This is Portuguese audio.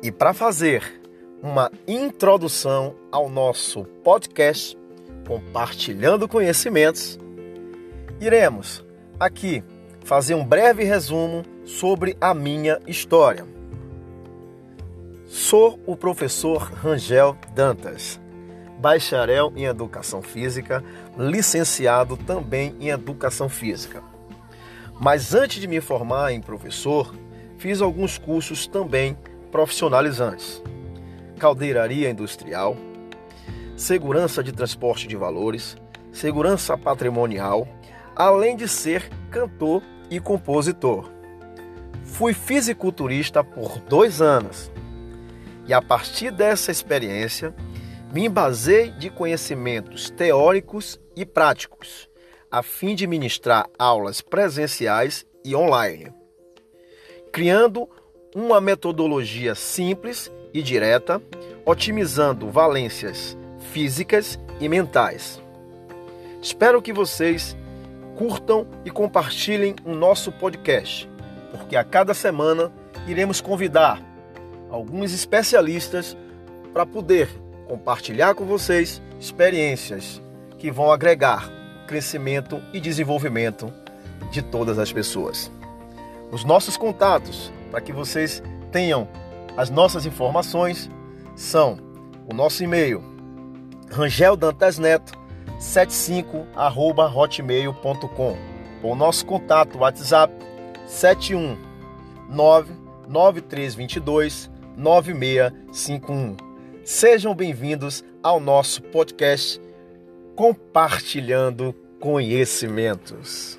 E para fazer uma introdução ao nosso podcast Compartilhando Conhecimentos, iremos aqui fazer um breve resumo sobre a minha história. Sou o professor Rangel Dantas, bacharel em Educação Física, licenciado também em Educação Física. Mas antes de me formar em professor, fiz alguns cursos também profissionalizantes: caldeiraria industrial, segurança de transporte de valores, segurança patrimonial, além de ser cantor e compositor. Fui fisiculturista por dois anos e a partir dessa experiência me embasei de conhecimentos teóricos e práticos, a fim de ministrar aulas presenciais e online, criando uma metodologia simples e direta, otimizando valências físicas e mentais. Espero que vocês curtam e compartilhem o nosso podcast, porque a cada semana iremos convidar alguns especialistas para poder compartilhar com vocês experiências que vão agregar crescimento e desenvolvimento de todas as pessoas. Os nossos contatos para que vocês tenham as nossas informações são o nosso e-mail rangeldantesneto 75 hotmail.com o nosso contato WhatsApp 719 9322 9651. Sejam bem-vindos ao nosso podcast Compartilhando Conhecimentos.